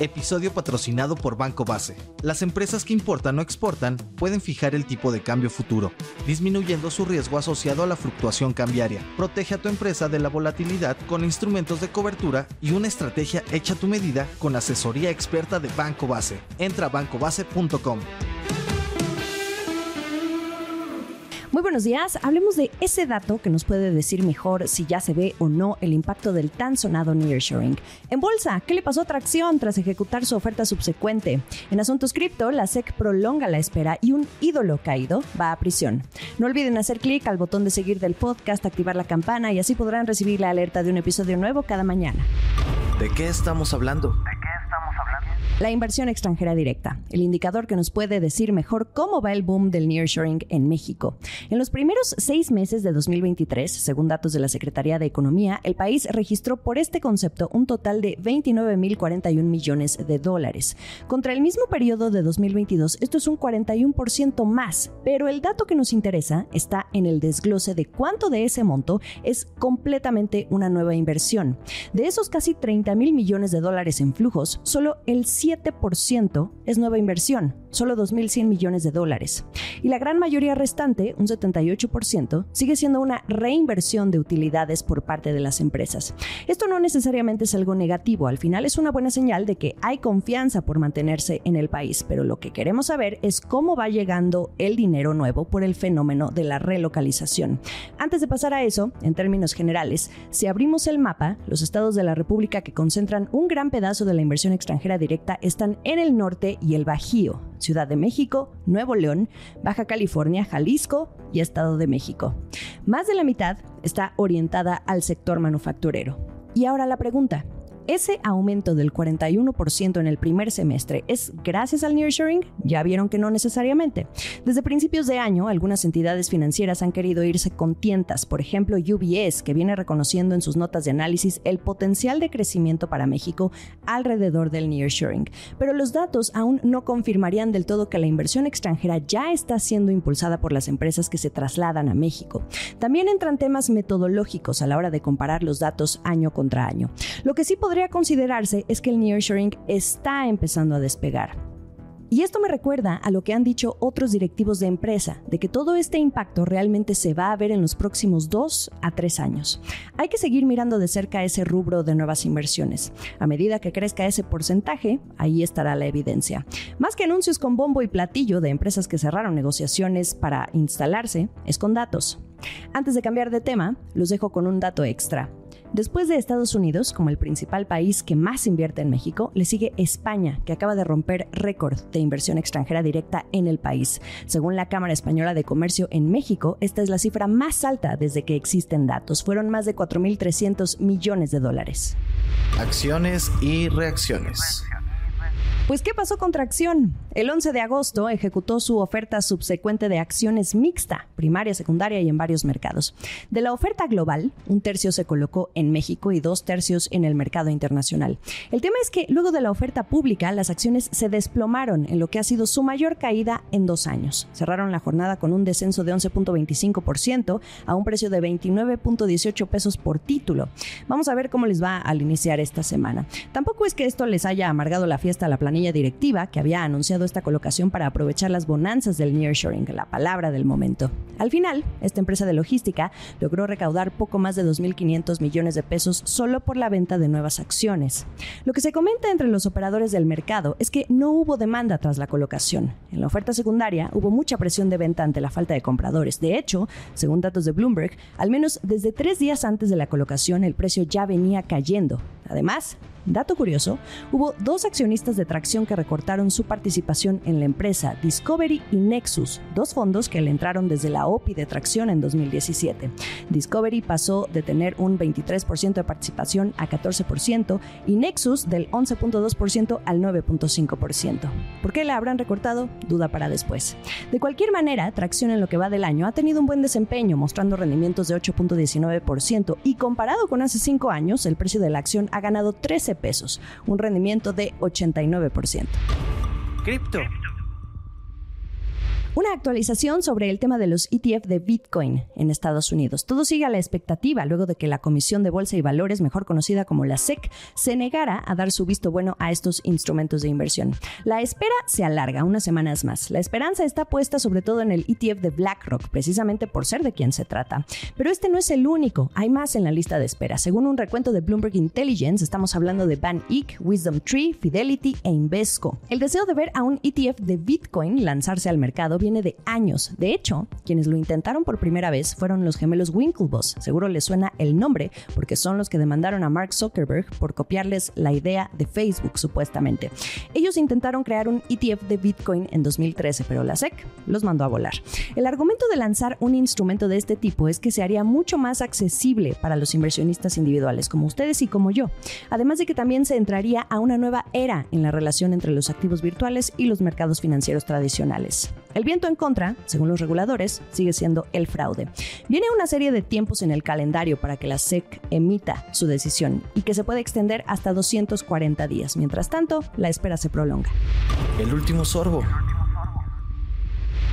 Episodio patrocinado por Banco Base. Las empresas que importan o exportan pueden fijar el tipo de cambio futuro, disminuyendo su riesgo asociado a la fluctuación cambiaria. Protege a tu empresa de la volatilidad con instrumentos de cobertura y una estrategia hecha a tu medida con asesoría experta de Banco Base. Entra a bancobase.com. Muy buenos días, hablemos de ese dato que nos puede decir mejor si ya se ve o no el impacto del tan sonado nearshoring. En bolsa, ¿qué le pasó a Tracción tras ejecutar su oferta subsecuente? En asuntos cripto, la SEC prolonga la espera y un ídolo caído va a prisión. No olviden hacer clic al botón de seguir del podcast, activar la campana y así podrán recibir la alerta de un episodio nuevo cada mañana. ¿De qué estamos hablando? La inversión extranjera directa, el indicador que nos puede decir mejor cómo va el boom del nearshoring en México. En los primeros seis meses de 2023, según datos de la Secretaría de Economía, el país registró por este concepto un total de 29.041 millones de dólares. Contra el mismo periodo de 2022, esto es un 41% más, pero el dato que nos interesa está en el desglose de cuánto de ese monto es completamente una nueva inversión. De esos casi 30 mil millones de dólares en flujos, solo el 7% es nueva inversión, solo 2.100 millones de dólares. Y la gran mayoría restante, un 78%, sigue siendo una reinversión de utilidades por parte de las empresas. Esto no necesariamente es algo negativo, al final es una buena señal de que hay confianza por mantenerse en el país, pero lo que queremos saber es cómo va llegando el dinero nuevo por el fenómeno de la relocalización. Antes de pasar a eso, en términos generales, si abrimos el mapa, los estados de la República que concentran un gran pedazo de la inversión extranjera directa están en el norte y el Bajío, Ciudad de México, Nuevo León, Baja California, Jalisco y Estado de México. Más de la mitad está orientada al sector manufacturero. Y ahora la pregunta, ese aumento del 41% en el primer semestre es gracias al nearshoring? Ya vieron que no necesariamente. Desde principios de año, algunas entidades financieras han querido irse con tientas, por ejemplo UBS, que viene reconociendo en sus notas de análisis el potencial de crecimiento para México alrededor del nearshoring. Pero los datos aún no confirmarían del todo que la inversión extranjera ya está siendo impulsada por las empresas que se trasladan a México. También entran temas metodológicos a la hora de comparar los datos año contra año. Lo que sí podría considerarse es que el nearshoring está empezando a despegar. Y esto me recuerda a lo que han dicho otros directivos de empresa, de que todo este impacto realmente se va a ver en los próximos dos a tres años. Hay que seguir mirando de cerca ese rubro de nuevas inversiones. A medida que crezca ese porcentaje, ahí estará la evidencia. Más que anuncios con bombo y platillo de empresas que cerraron negociaciones para instalarse, es con datos. Antes de cambiar de tema, los dejo con un dato extra. Después de Estados Unidos, como el principal país que más invierte en México, le sigue España, que acaba de romper récord de inversión extranjera directa en el país. Según la Cámara Española de Comercio en México, esta es la cifra más alta desde que existen datos. Fueron más de 4.300 millones de dólares. Acciones y reacciones. Pues, ¿qué pasó con Tracción? El 11 de agosto ejecutó su oferta subsecuente de acciones mixta, primaria, secundaria y en varios mercados. De la oferta global, un tercio se colocó en México y dos tercios en el mercado internacional. El tema es que luego de la oferta pública, las acciones se desplomaron en lo que ha sido su mayor caída en dos años. Cerraron la jornada con un descenso de 11.25% a un precio de 29.18 pesos por título. Vamos a ver cómo les va al iniciar esta semana. Tampoco es que esto les haya amargado la fiesta a la planilla directiva que había anunciado esta colocación para aprovechar las bonanzas del nearshoring, la palabra del momento. Al final, esta empresa de logística logró recaudar poco más de 2.500 millones de pesos solo por la venta de nuevas acciones. Lo que se comenta entre los operadores del mercado es que no hubo demanda tras la colocación. En la oferta secundaria hubo mucha presión de venta ante la falta de compradores. De hecho, según datos de Bloomberg, al menos desde tres días antes de la colocación el precio ya venía cayendo. Además, Dato curioso, hubo dos accionistas de que recortaron su participación en la empresa, Discovery y Nexus, dos fondos que le entraron desde la OPI de tracción en 2017. Discovery pasó de tener un 23% de participación a 14% y Nexus del 11.2% al 9.5%. ¿Por qué la habrán recortado? Duda para después. De cualquier manera, Tracción en lo que va del año ha tenido un buen desempeño, mostrando rendimientos de 8.19% y comparado con hace 5 años, el precio de la acción ha ganado 13 pesos, un rendimiento de 89%. Cripto. Una actualización sobre el tema de los ETF de Bitcoin en Estados Unidos. Todo sigue a la expectativa luego de que la Comisión de Bolsa y Valores, mejor conocida como la SEC, se negara a dar su visto bueno a estos instrumentos de inversión. La espera se alarga unas semanas más. La esperanza está puesta sobre todo en el ETF de BlackRock, precisamente por ser de quien se trata. Pero este no es el único, hay más en la lista de espera. Según un recuento de Bloomberg Intelligence, estamos hablando de Van Eck, Wisdom Tree, Fidelity e Invesco. El deseo de ver a un ETF de Bitcoin lanzarse al mercado viene de años. De hecho, quienes lo intentaron por primera vez fueron los gemelos Winklevoss. Seguro les suena el nombre porque son los que demandaron a Mark Zuckerberg por copiarles la idea de Facebook supuestamente. Ellos intentaron crear un ETF de Bitcoin en 2013, pero la SEC los mandó a volar. El argumento de lanzar un instrumento de este tipo es que se haría mucho más accesible para los inversionistas individuales como ustedes y como yo. Además de que también se entraría a una nueva era en la relación entre los activos virtuales y los mercados financieros tradicionales. El viento en contra, según los reguladores, sigue siendo el fraude. Viene una serie de tiempos en el calendario para que la SEC emita su decisión y que se puede extender hasta 240 días. Mientras tanto, la espera se prolonga. El último sorbo.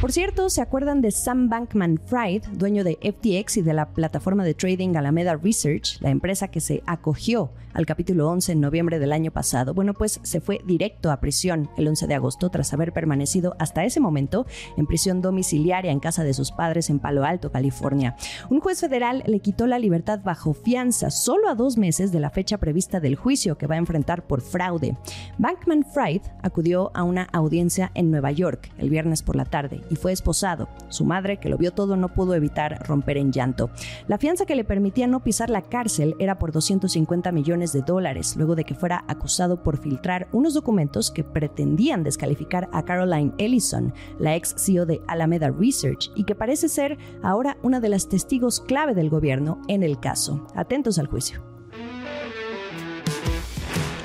Por cierto, ¿se acuerdan de Sam Bankman Fried, dueño de FTX y de la plataforma de trading Alameda Research, la empresa que se acogió al capítulo 11 en noviembre del año pasado? Bueno, pues se fue directo a prisión el 11 de agosto tras haber permanecido hasta ese momento en prisión domiciliaria en casa de sus padres en Palo Alto, California. Un juez federal le quitó la libertad bajo fianza solo a dos meses de la fecha prevista del juicio que va a enfrentar por fraude. Bankman Fried acudió a una audiencia en Nueva York el viernes por la tarde fue esposado. Su madre, que lo vio todo, no pudo evitar romper en llanto. La fianza que le permitía no pisar la cárcel era por 250 millones de dólares, luego de que fuera acusado por filtrar unos documentos que pretendían descalificar a Caroline Ellison, la ex CEO de Alameda Research, y que parece ser ahora una de las testigos clave del gobierno en el caso. Atentos al juicio.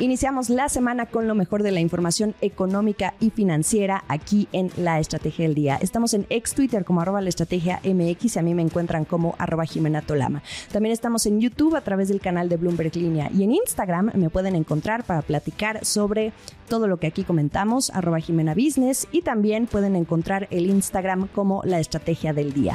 Iniciamos la semana con lo mejor de la información económica y financiera aquí en La Estrategia del Día. Estamos en ex Twitter como arroba la estrategia MX y a mí me encuentran como arroba Jimena Tolama. También estamos en YouTube a través del canal de Bloomberg Línea y en Instagram me pueden encontrar para platicar sobre todo lo que aquí comentamos, arroba Jimena Business y también pueden encontrar el Instagram como La Estrategia del Día.